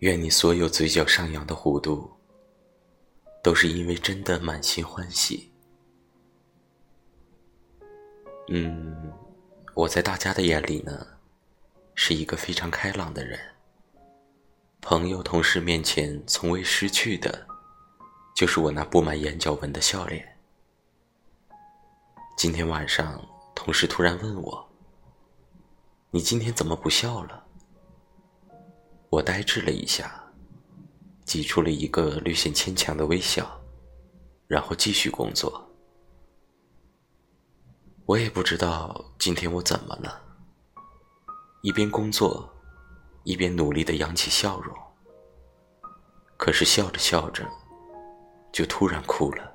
愿你所有嘴角上扬的弧度，都是因为真的满心欢喜。嗯，我在大家的眼里呢，是一个非常开朗的人。朋友、同事面前从未失去的，就是我那布满眼角纹的笑脸。今天晚上，同事突然问我：“你今天怎么不笑了？”我呆滞了一下，挤出了一个略显牵强的微笑，然后继续工作。我也不知道今天我怎么了，一边工作，一边努力的扬起笑容。可是笑着笑着，就突然哭了，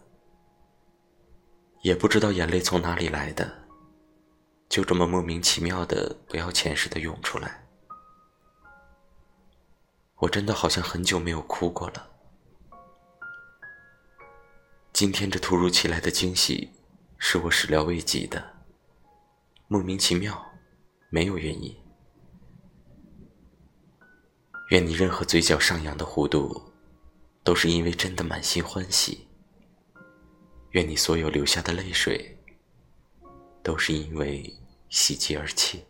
也不知道眼泪从哪里来的，就这么莫名其妙的不要钱似的涌出来。我真的好像很久没有哭过了。今天这突如其来的惊喜，是我始料未及的，莫名其妙，没有原因。愿你任何嘴角上扬的弧度，都是因为真的满心欢喜。愿你所有流下的泪水，都是因为喜极而泣。